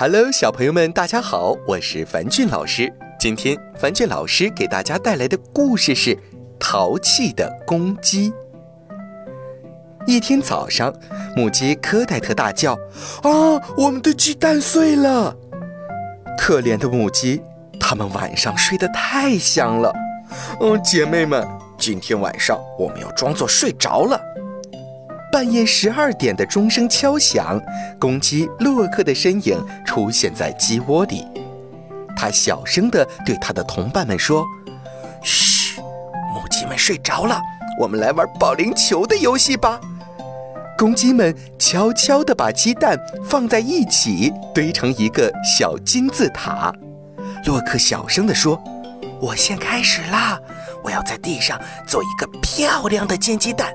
Hello，小朋友们，大家好，我是樊俊老师。今天樊俊老师给大家带来的故事是《淘气的公鸡》。一天早上，母鸡科戴特大叫：“啊，我们的鸡蛋碎了！”可怜的母鸡，它们晚上睡得太香了。嗯，姐妹们，今天晚上我们要装作睡着了。半夜十二点的钟声敲响，公鸡洛克的身影出现在鸡窝里。他小声地对他的同伴们说：“嘘，母鸡们睡着了，我们来玩保龄球的游戏吧。”公鸡们悄悄地把鸡蛋放在一起，堆成一个小金字塔。洛克小声地说：“我先开始啦，我要在地上做一个漂亮的煎鸡蛋。”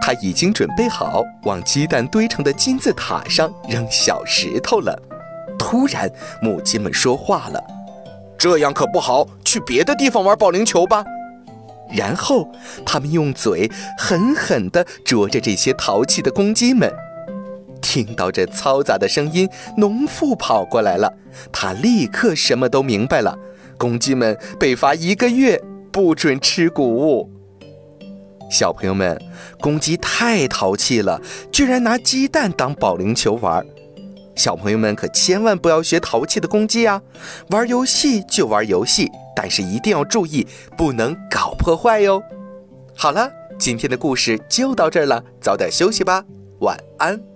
他已经准备好往鸡蛋堆成的金字塔上扔小石头了。突然，母鸡们说话了：“这样可不好，去别的地方玩保龄球吧。”然后，他们用嘴狠狠地啄着这些淘气的公鸡们。听到这嘈杂的声音，农妇跑过来了。他立刻什么都明白了：公鸡们被罚一个月，不准吃谷物。小朋友们，公鸡太淘气了，居然拿鸡蛋当保龄球玩。小朋友们可千万不要学淘气的公鸡啊！玩游戏就玩游戏，但是一定要注意，不能搞破坏哟。好了，今天的故事就到这儿了，早点休息吧，晚安。